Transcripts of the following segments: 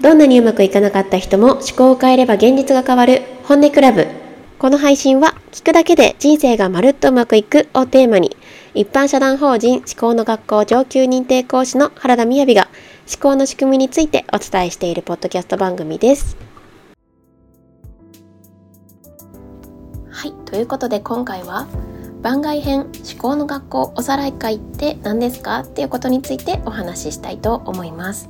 どんなにうまくいかなかった人も思考を変えれば現実が変わる本音クラブ。この配信は聞くだけで人生がまるっとうまくいくをテーマに一般社団法人思考の学校上級認定講師の原田みやびが思考の仕組みについてお伝えしているポッドキャスト番組です。はい、ということで今回は番外編思考の学校おさらい会って何ですかっていうことについてお話ししたいと思います。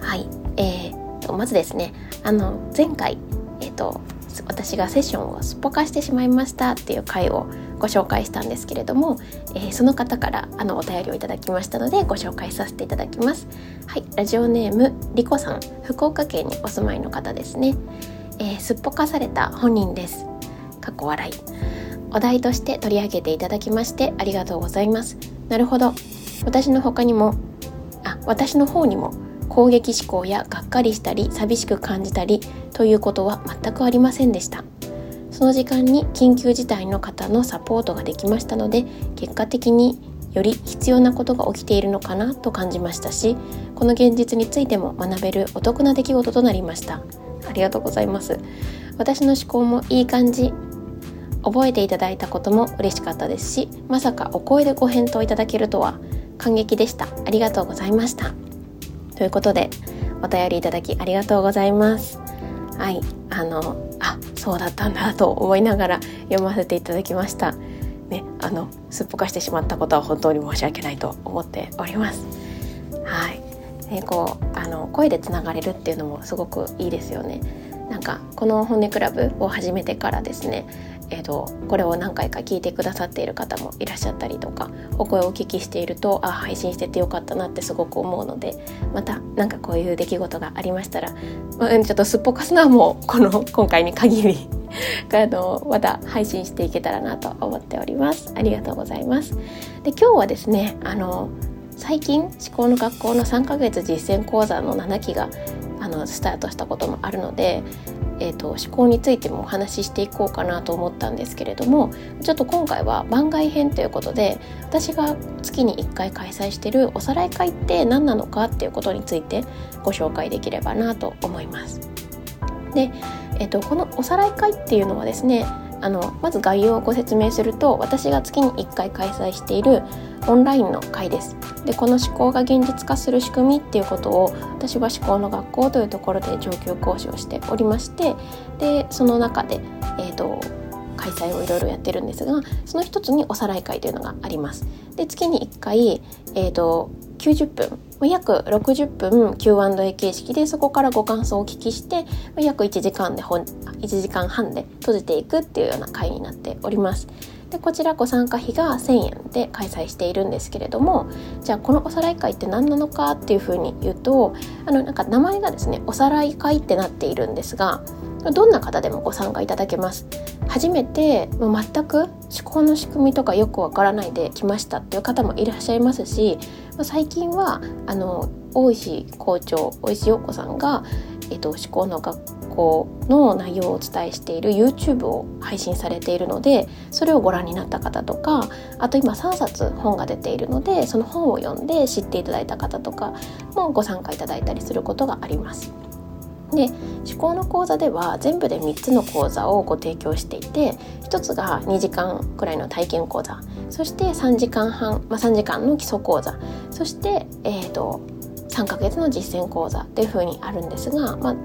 はい、えー、とまずですね、あの前回えっ、ー、と私がセッションをすっぽかしてしまいましたっていう回をご紹介したんですけれども、えー、その方からあのお便りをいただきましたのでご紹介させていただきます。はいラジオネームリコさん。福岡県にお住まいの方ですね、えー、すっぽかされた本人です。かっこ笑い。お題として取り上げていただきましてありがとうございます。なるほど。私の他にもあ私の方にも攻撃思考やがっかりしたり寂しく感じたりということは全くありませんでした。その時間に緊急事態の方のサポートができましたので結果的により必要なことが起きているのかなと感じましたしこの現実についても学べるお得な出来事となりました。ありがとうございます。私の思考もいい感じ覚えていただいたことも嬉しかったですしまさかお声でご返答いただけるとは感激でした。ありがとうございました。ということでお便りいただきありがとうございます。はいあのあそうだったんだと思いながら読ませていただきました。ねあのすっぽかしてしまったことは本当に申し訳ないと思っております。はい。でこうあの声でつながれるっていうのもすごくいいですよね。なんかこの本音クラブを始めてからですねえーと、これを何回か聞いてくださっている方もいらっしゃったりとかお声をお聞きしているとあ配信しててよかったなってすごく思うのでまた何かこういう出来事がありましたら、うん、ちょっとすっぽかすのはもうこの 今回に限り あのまた配信していけたらなと思っております。ありがとうございます。で今日はですねあの最近思考の学校の3ヶ月実践講座の7期があのスタートしたこともあるのでえーと、思考についてもお話ししていこうかなと思ったんですけれどもちょっと今回は番外編ということで私が月に1回開催してるおさらい会って何なのかっていうことについてご紹介できればなと思います。で、えーとこのおさらい会っていうのはですねあのまず概要をご説明すると私が月に1回開催しているオンラインの会です。でこの思考が現実化する仕組みっていうことを私は思考の学校というところで上級講師をしておりましてでその中で、えーと、開催をいろいろやってるんですがその一つにおさらい会というのがあります。で月に1回、えーと90分約60分 Q&A 形式でそこからご感想をお聞きして約1時間で1時間半で閉じていくっていうような回になっております。でこちらご参加費が1000円で開催しているんですけれどもじゃあこのおさらい会って何なのかっていうふうに言うとあのなんか名前がですねおさらい会ってなっているんですがどんな方でもご参加いただけます。初めて全く思考の仕組みとかよくわからないで来ましたっていう方もいらっしゃいますし最近はあの大石校長大石陽子さんが、えっと、思考の学校の内容をお伝えしている YouTube を配信されているのでそれをご覧になった方とかあと今3冊本が出ているのでその本を読んで知っていただいた方とかもご参加いただいたりすることがあります。で思考の講座では全部で3つの講座をご提供していて1つが2時間くらいの体験講座そして3時間半、まあ、3時間の基礎講座そして、えーと、3ヶ月の実践講座っていうふうにあるんですが、まあ、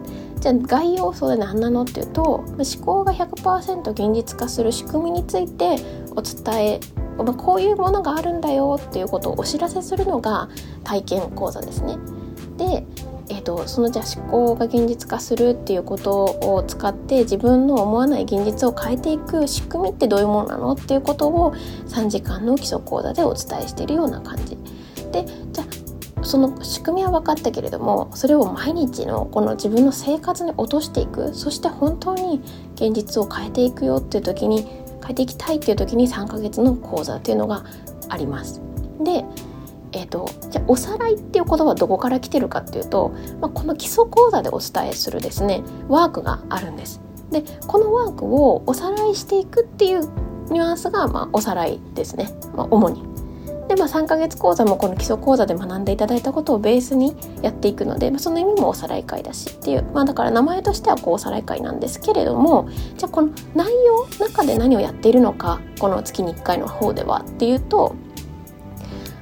じゃあ概要層で何なのっていうと思考が100%現実化する仕組みについてお伝えま、こういうものがあるんだよっていうことをお知らせするのが体験講座ですね。でえーと、そのじゃあ思考が現実化するっていうことを使って自分の思わない現実を変えていく仕組みってどういうものなのっていうことを3時間の基礎講座でお伝えしているような感じ。でその仕組みは分かったけれどもそれを毎日のこの自分の生活に落としていくそして本当に現実を変えていくよっていう時に変えていきたいっていう時に3ヶ月の講座っていうのがあります。でえーと、じゃあおさらいっていう言葉はどこから来てるかっていうと、まあ、この基礎講座でお伝えするですねワークがあるんです。でこのワークをおさらいしていくっていうニュアンスが、まあ、おさらいですね、まあ、主に。で、まあ、3ヶ月講座もこの基礎講座で学んでいただいたことをベースにやっていくので、まあ、その意味もおさらい会だしっていう、まあ、だから名前としてはこうおさらい会なんですけれどもじゃあこの内容中で何をやっているのかこの月に1回の方ではっていうと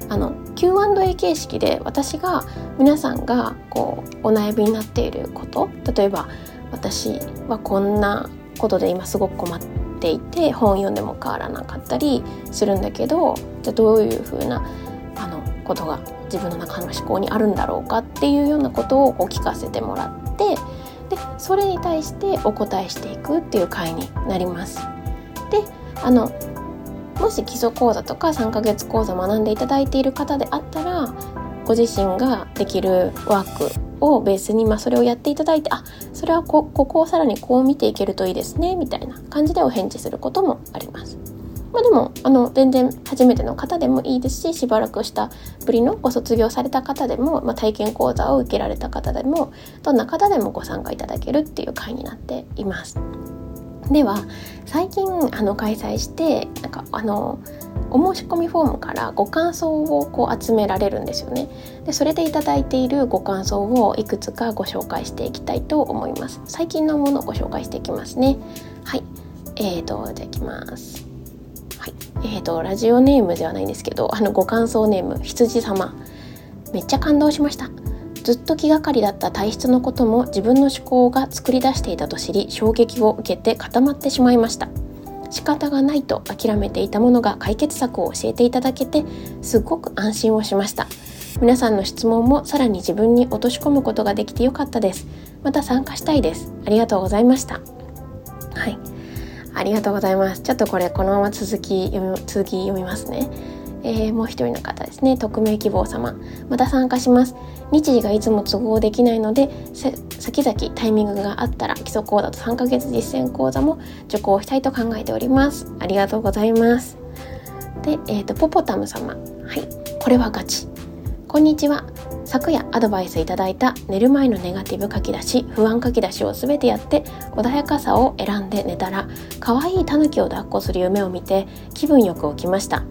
あの Q&A 形式で私が皆さんがこうお悩みになっていること例えば私はこんなことで今すごく困ってていて本読んでも変わらなかったりするんだけどじゃあどういうふうなあのことが自分の中の思考にあるんだろうかっていうようなことをこう聞かせてもらってでそれに対してお答えしていくっていう回になります。であのもし基礎講座とか3ヶ月講座学んでいただいている方であったらご自身ができるワークをベースに、まあ、それをやっていただいてあそれはこここをさらにこう見ていけるといいですねみたいな感じでお返事することもあります。まあ、でもあの全然初めての方でもいいですししばらくしたぶりのご卒業された方でも、まあ、体験講座を受けられた方でもどんな方でもご参加いただけるっていう会になっています。では最近あの開催してなんかあのお申し込みフォームからご感想をこう集められるんですよね。でそれでいただいているご感想をいくつかご紹介していきたいと思います。最近のものをご紹介していきますね。はい。えーとじゃあいきます。はい。えーとラジオネームではないんですけどあのご感想ネーム羊様。めっちゃ感動しました。ずっと気がかりだった体質のことも自分の思考が作り出していたと知り衝撃を受けて固まってしまいました。仕方がないと諦めていたものが解決策を教えていただけてすごく安心をしました。皆さんの質問もさらに自分に落とし込むことができてよかったです。また参加したいです。ありがとうございました。はい。ありがとうございます。ちょっとこれこのまま続き読み続き読みますね。えー、もう一人の方ですね。匿名希望様。また参加します。日時がいつも都合できないので先々タイミングがあったら基礎講座と3ヶ月実践講座も受講したいと考えております。ありがとうございます。で、えーと、ポポタム様。はい。これはガチ。こんにちは。昨夜アドバイスいただいた寝る前のネガティブ書き出し不安書き出しを全てやって穏やかさを選んで寝たら可愛いタヌキを抱っこする夢を見て気分よく起きました。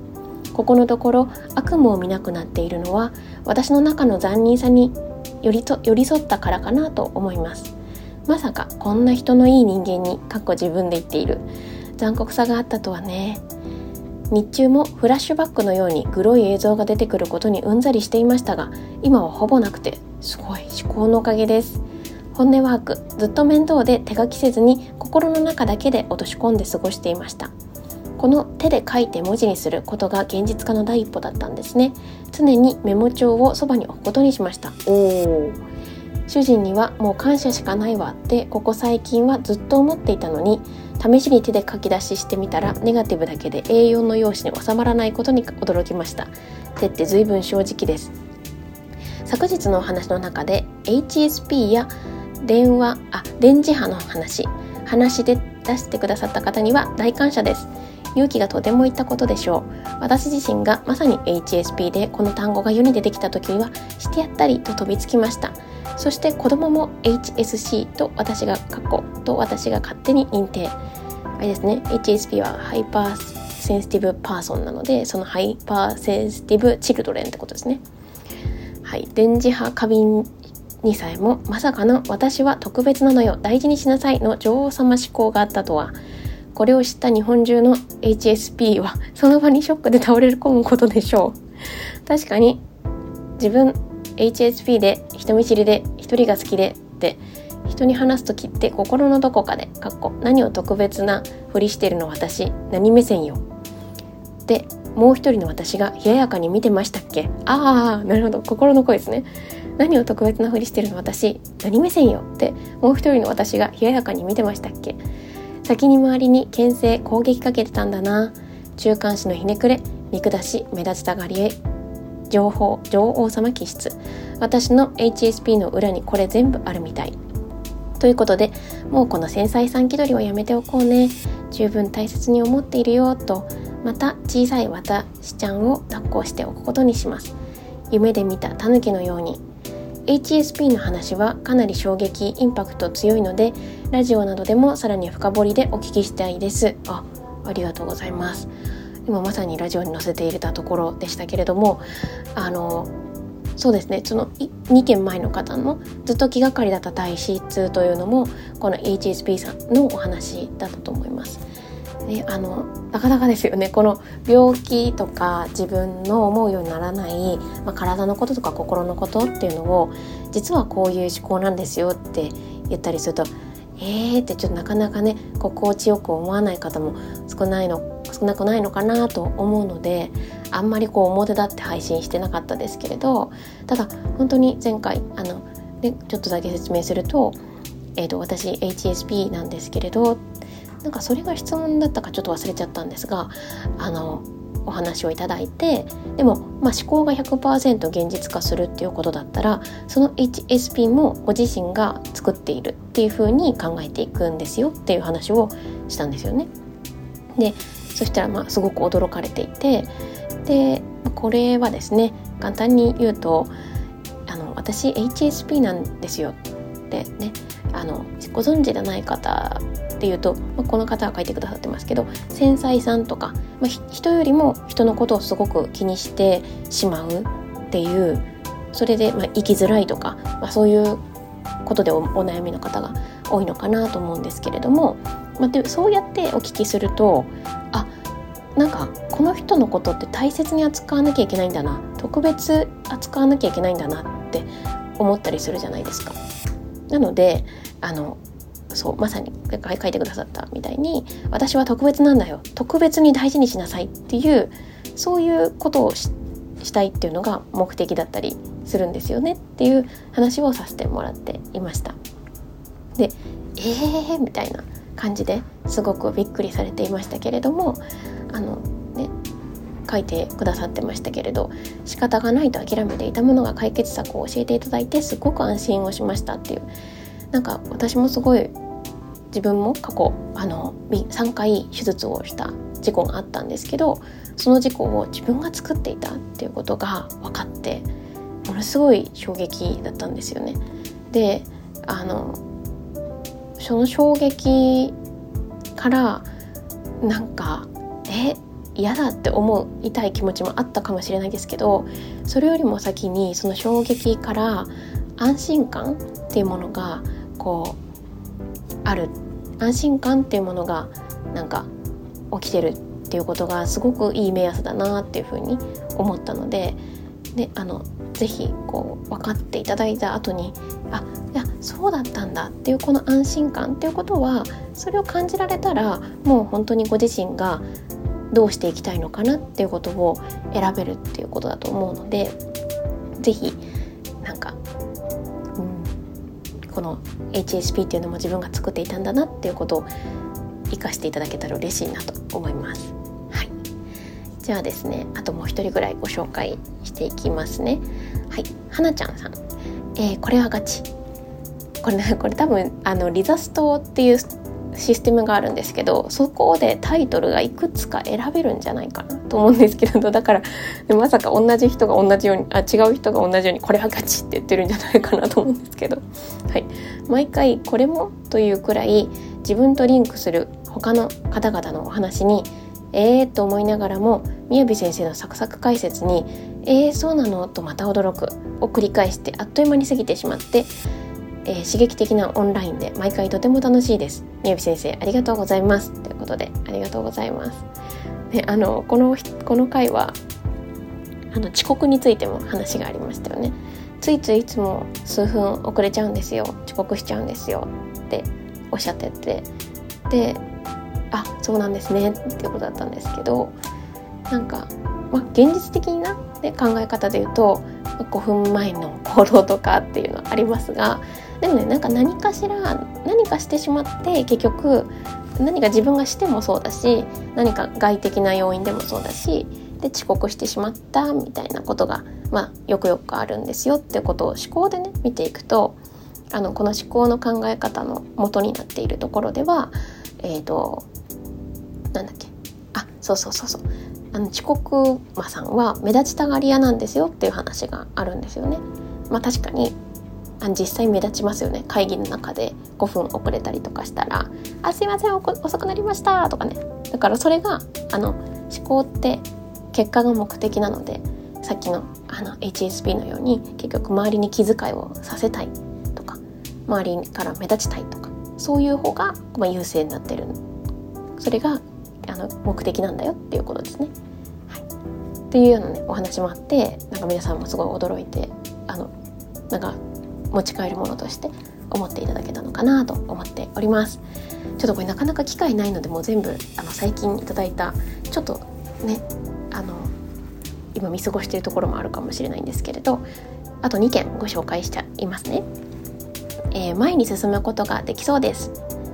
ここのところ悪夢を見なくなっているのは私の中の残忍さに寄り寄り添ったからかなと思います。まさかこんな人のいい人間にかっこ自分で言っている。残酷さがあったとはね。日中もフラッシュバックのようにグロい映像が出てくることにうんざりしていましたが今はほぼなくてすごい思考のおかげです。本音ワークずっと面倒で手書きせずに心の中だけで落とし込んで過ごしていました。この手で書いて文字にすることが現実化の第一歩だったんですね。常にメモ帳をそばに置くことにしました。お主人にはもう感謝しかないわってここ最近はずっと思っていたのに試しに手で書き出ししてみたらネガティブだけで A4 の用紙に収まらないことに驚きました。手って随分正直です。昨日のお話の中で HSP や電話あ電磁波の話話で出してくださった方には大感謝です勇気がとてもいったことでしょう。私自身がまさに HSP でこの単語が世に出てきた時にはしてやったりと飛びつきました。そして子供も HSC と私が過去と私が勝手に認定。あれですね。HSP は hyper sensitive person なのでその hyper sensitive children ってことですね。はい。電磁波過敏にさえもまさかの私は特別なのよ。大事にしなさいの女王様思考があったとは。これを知った日本中の HSP はその場にショックで倒れ込むことでしょう。確かに自分 HSP で人見知りで一人が好きでって人に話す時って心のどこかでかっこ何を特別なふりしてるの私何目線よ。でもう一人の私が冷ややかに見てましたっけ？ああなるほど。心の声ですね。何を特別なふりしてるの私何目線よ？ってもう一人の私が冷ややかに見てましたっけ？先に周りに牽制攻撃かけてたんだな。中間子のひねくれ見下し目立ちたがりへ。情報女王様気質。私の HSP の裏にこれ全部あるみたい。ということでもうこの繊細さん気取りはやめておこうね。十分大切に思っているよ。とまた小さい私ちゃんを抱っこしておくことにします。夢で見たタヌキのように。HSP の話はかなり衝撃インパクト強いのでラジオなどでもさらに深掘りでお聞きしたいです。あありがとうございます。今まさにラジオに載せていたところでしたけれどもあのそうですね。その2件前の方のずっと気がかりだった体質というのもこの HSP さんのお話だったと思います。であのなかなかですよね。この病気とか自分の思うようにならない、まあ、体のこととか心のことっていうのを実はこういう思考なんですよって言ったりするとえーってちょっとなかなかね心地よく思わない方も少ないの少なくないのかなと思うのであんまりこう表立って配信してなかったですけれどただ本当に前回あの、ね、ちょっとだけ説明すると,、えーと、私 HSP なんですけれどなんかそれが質問だったかちょっと忘れちゃったんですがあのお話をいただいてでも、まあ、思考が100%現実化するっていうことだったらその HSP もご自身が作っているっていうふうに考えていくんですよっていう話をしたんですよね。でそしたらまあすごく驚かれていてでこれはですね簡単に言うとあの私 HSP なんですよってねあのご存知でない方っていうと、まあ、この方が書いてくださってますけど繊細さんとか、まあ、人よりも人のことをすごく気にしてしまうっていうそれで、まあ、生きづらいとか、まあ、そういうことでお悩みの方が多いのかなと思うんですけれども、まあ、でそうやってお聞きするとあなんかこの人のことって大切に扱わなきゃいけないんだな特別扱わなきゃいけないんだなって思ったりするじゃないですか。なのであのそうまさに書いてくださったみたいに私は特別なんだよ特別に大事にしなさいっていうそういうことをしたいっていうのが目的だったりするんですよねっていう話をさせてもらっていました。でえーみたいな感じですごくびっくりされていましたけれどもあのね書いてくださってましたけれど仕方がないと諦めていたものが解決策を教えていただいてすごく安心をしましたっていうなんか私もすごい自分も過去あの3回手術をした事故があったんですけどその事故を自分が作っていたっていうことが分かってものすごい衝撃だったんですよね。であのその衝撃からなんかえ嫌だって思いたい気持ちもあったかもしれないですけどそれよりも先にその衝撃から安心感っていうものがこうある安心感っていうものがなんか起きてるっていうことがすごくいい目安だなっていうふうに思ったのでであのぜひこう分かっていただいた後にあいやそうだったんだっていうこの安心感っていうことはそれを感じられたらもう本当にご自身がどうしていきたいのかなっていうことを選べるっていうことだと思うので是非なんかこの HSP っていうのも自分が作っていたんだなっていうことを生かしていただけたら嬉しいなと思います。はい、じゃあですねあともう一人ぐらいご紹介していきますね。はいはなちゃんさん、えー、これはガチこれねこれ多分あのリザストっていうシステムがあるんですけどそこでタイトルがいくつか選べるんじゃないかなと思うんですけどだからまさか同じ人が同じようにあ違う人が同じようにこれはガチって言ってるんじゃないかなと思うんですけど、はい、毎回これもというくらい自分とリンクする他の方々のお話にえーと思いながらもみやび先生のサクサク解説に「えーそうなの?」とまた驚くを繰り返してあっという間に過ぎてしまってえー、刺激的なオンラインで毎回とても楽しいです。みやび先生ありがとうございます。ということでありがとうございます。であのこのこの回はあの遅刻についても話がありましたよね。ついついいつも数分遅れちゃうんですよ遅刻しちゃうんですよっておっしゃっててであそうなんですねっていうことだったんですけどなんか、まあ、現実的な、ね、考え方で言うと5分前の行動とかっていうのはありますがでもねなんか何かしら何かしてしまって結局何か自分がしてもそうだし何か外的な要因でもそうだしで遅刻してしまったみたいなことが、まあ、よくよくあるんですよってことを思考でね見ていくとあのこの思考の考え方の元になっているところではえっ、ー、となんだっけ？あそうそうそうそうあの遅刻魔さんは目立ちたがり屋なんですよっていう話があるんですよね。まあ、確かに実際目立ちますよね。会議の中で5分遅れたりとかしたら「あすいません遅くなりました」とかね。だからそれがあの思考って結果が目的なのでさっきのあの HSP のように結局周りに気遣いをさせたいとか周りから目立ちたいとかそういう方が、まあ、優勢になってる。それがあの目的なんだよっていうことですね。はい、っていうようなねお話もあってなんか皆さんもすごい驚いてあのなんか持ち帰るものとして思っていただけたのかなと思っております。ちょっとこれなかなか機会ないのでもう全部あの最近いただいたちょっとねあの今見過ごしているところもあるかもしれないんですけれどあと2件ご紹介しちゃいますね、えー、前に進むことができそうです。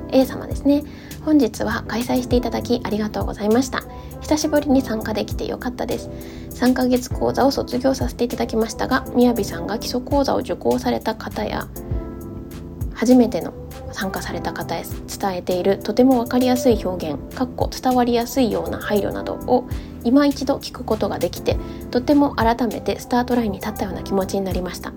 A 様ですね。本日は開催していただきありがとうございました。久しぶりに参加できてよかったです。3ヶ月講座を卒業させていただきましたがみやびさんが基礎講座を受講された方や初めての参加された方へ伝えているとても分かりやすい表現かっこ伝わりやすいような配慮などを今一度聞くことができてとても改めてスタートラインに立ったような気持ちになりました。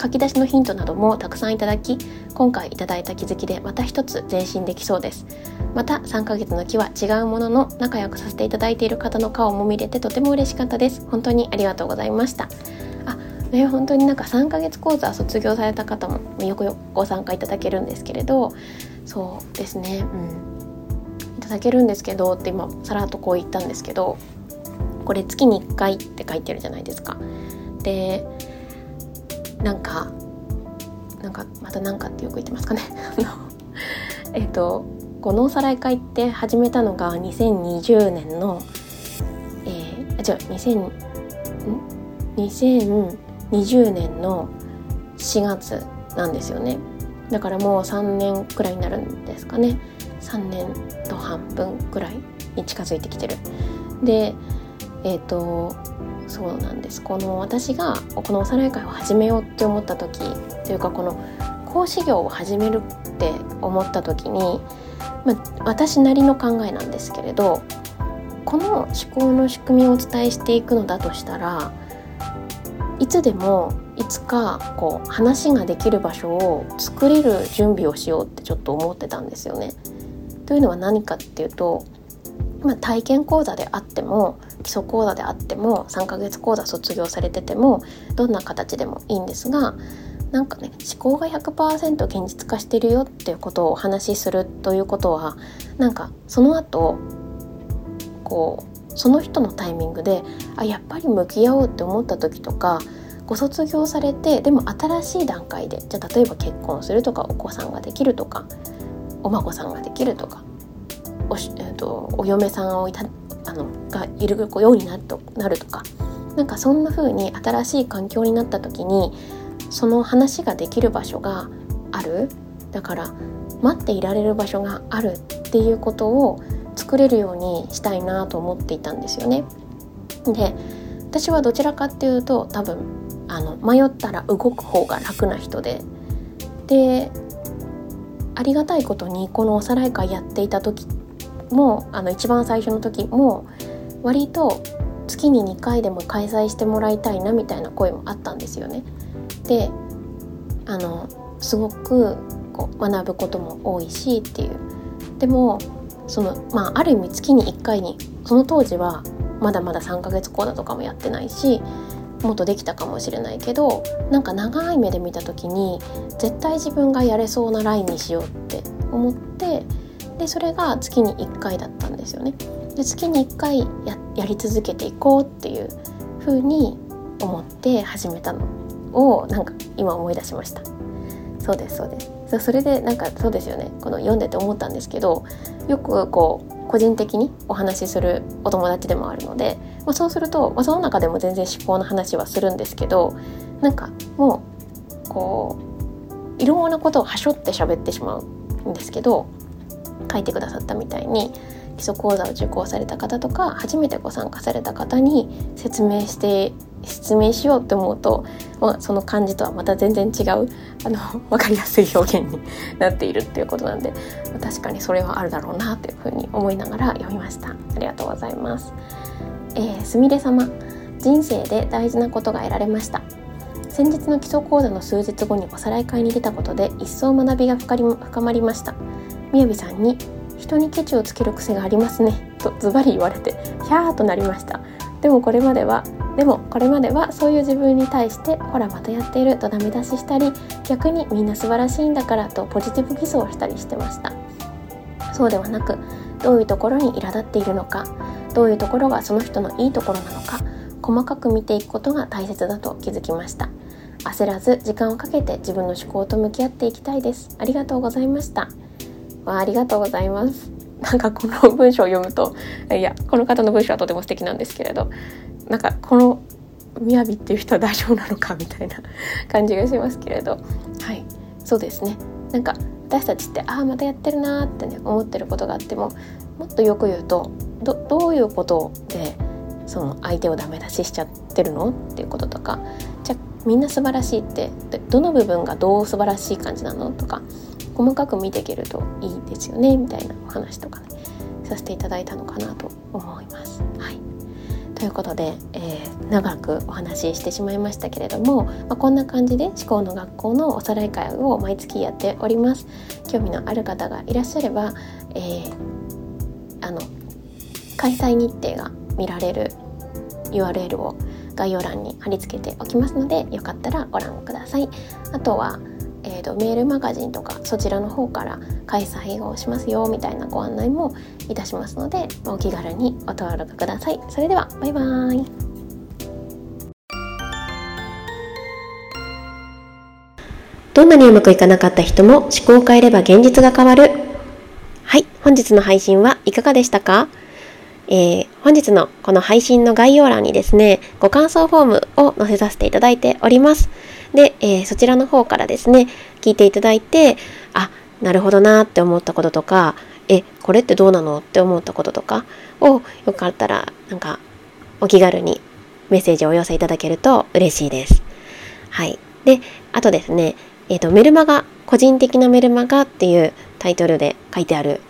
書き出しのヒントなどもたくさんいただき今回いただいた気づきでまた一つ前進できそうです。また3ヶ月の木は違うものの仲良くさせていただいている方の顔も見れてとても嬉しかったです。本当にありがとうございました。あね本当になんか3ヶ月講座卒業された方もよくよくご参加いただけるんですけれどそうですね。うん。いただけるんですけどって今さらっとこう言ったんですけどこれ月に1回って書いてるじゃないですか。でなんかなんかまた何かってよく言ってますかね。えっとこのおさらい会って始めたのが2020年のえー、あ違う2000ん？2020年の4月なんですよね。だからもう3年くらいになるんですかね。3年と半分くらいに近づいてきてる。でえっ、ー、とそうなんですこの私がこのおさらい会を始めようって思った時というかこの講師業を始めるって思った時に、まあ、私なりの考えなんですけれどこの思考の仕組みをお伝えしていくのだとしたらいつでもいつかこう話ができる場所を作れる準備をしようってちょっと思ってたんですよね。というのは何かっていうと、まあ、体験講座であっても基礎講座であっても3ヶ月講座卒業されててもどんな形でもいいんですがなんかね思考が100%現実化してるよっていうことをお話しするということはなんかその後こうその人のタイミングであやっぱり向き合おうって思った時とかご卒業されてでも新しい段階でじゃあ例えば結婚するとかお子さんができるとかお孫さんができるとかお,、えーと、お嫁さんをいたあのがいるようになるとなるとか。なんかそんな風に新しい環境になった時にその話ができる場所がある。だから待っていられる場所があるっていうことを作れるようにしたいなと思っていたんですよね。で私はどちらかっていうと多分あの迷ったら動く方が楽な人で。でありがたいことにこのおさらい会やっていた時もあの一番最初の時も割と月に2回でも開催してもらいたいなみたいな声もあったんですよね。であのすごくこう学ぶことも多いしっていうでもそのまあある意味月に1回にその当時はまだまだ3ヶ月講座とかもやってないしもっとできたかもしれないけどなんか長い目で見た時に絶対自分がやれそうなラインにしようって思ってでそれが月に1回だったんですよね。で月に1回ややり続けていこうっていう風に思って始めたの。をなんか今思い出しました。そうですそうです。それでなんかそうですよね。この読んでて思ったんですけどよくこう個人的にお話しするお友達でもあるので、まあ、そうすると、まあ、その中でも全然思考の話はするんですけどなんかもうこういろんなことをはしょって喋ってしまうんですけど書いてくださったみたいに基礎講座を受講された方とか初めてご参加された方に説明して説明しようって思うと、まあ、その感じとはまた全然違うあの分かりやすい表現になっているっていうことなんで確かにそれはあるだろうなというふうに思いながら読みました。ありがとうございます。えー、すみれ様。人生で大事なことが得られました。先日の基礎講座の数日後におさらい会に出たことで一層学びが深まりました。みやびさんに人にケチをつける癖がありますねとズバリ言われてヒャーとなりました。でもこれまではでもこれまではそういう自分に対してほらまたやっているとダメ出ししたり逆にみんな素晴らしいんだからとポジティブ偽装したりしてました。そうではなくどういうところに苛立っているのかどういうところがその人のいいところなのか細かく見ていくことが大切だと気づきました。焦らず時間をかけて自分の思考と向き合っていきたいです。ありがとうございました。わありがとうございます。なんかこの文章を読むといやこの方の文章はとても素敵なんですけれどなんかこの雅っていう人は大丈夫なのかみたいな感じがしますけれど。はい。そうですね。なんか私たちってああまたやってるなーってね思ってることがあってももっとよく言うとどどういうことでその相手をダメ出ししちゃってるのっていうこととかじゃみんな素晴らしいってどの部分がどう素晴らしい感じなのとか細かく見ていけるといいですよねみたいなお話とかねさせていただいたのかなと思います。はい。ということで、えー、長くお話ししてしまいましたけれども、まあ、こんな感じで思考の学校のおさらい会を毎月やっております。興味のある方がいらっしゃれば、えー、あの開催日程が見られる URL を概要欄に貼り付けておきますのでよかったらご覧ください。あとはえーと、メールマガジンとかそちらの方から開催をしますよみたいなご案内もいたしますのでお気軽にお登録ください。それではバイバーイ。どんなにうまくいかなかった人も思考を変えれば現実が変わる。はい本日の配信はいかがでしたか？えー、本日のこの配信の概要欄にですね、ご感想フォームを載せさせていただいております。で、えー、そちらの方からですね、聞いていただいて、あ、なるほどなって思ったこととか、え、これってどうなのって思ったこととかをよかったら、なんか、お気軽にメッセージをお寄せいただけると嬉しいです。はい。で、あとですね、え、ー、と、メルマガ、個人的なメルマガっていうタイトルで書いてある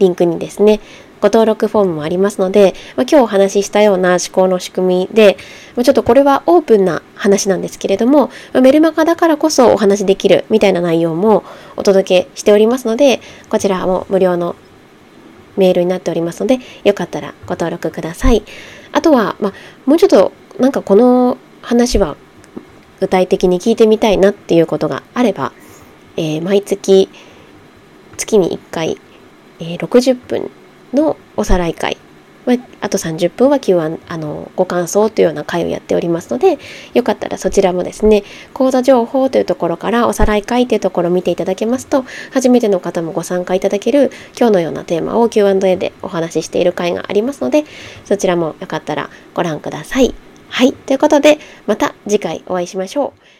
リンクにですね、ご登録フォームもありますので、まあ、今日お話ししたような思考の仕組みでま、ちょっとこれはオープンな話なんですけれども、メルマガだからこそお話しできるみたいな内容もお届けしておりますので、こちらも無料のメールになっておりますので、よかったらご登録ください。あとは、まあ、もうちょっとなんかこの話は具体的に聞いてみたいなっていうことがあれば、えー、毎月月に1回、えー、60分のおさらい会あと30分は Q&A あのご感想というような会をやっておりますのでよかったらそちらもですね講座情報というところからおさらい会というところを見ていただけますと初めての方もご参加いただける今日のようなテーマを Q&A でお話ししている会がありますのでそちらもよかったらご覧ください。はいということでまた次回お会いしましょう。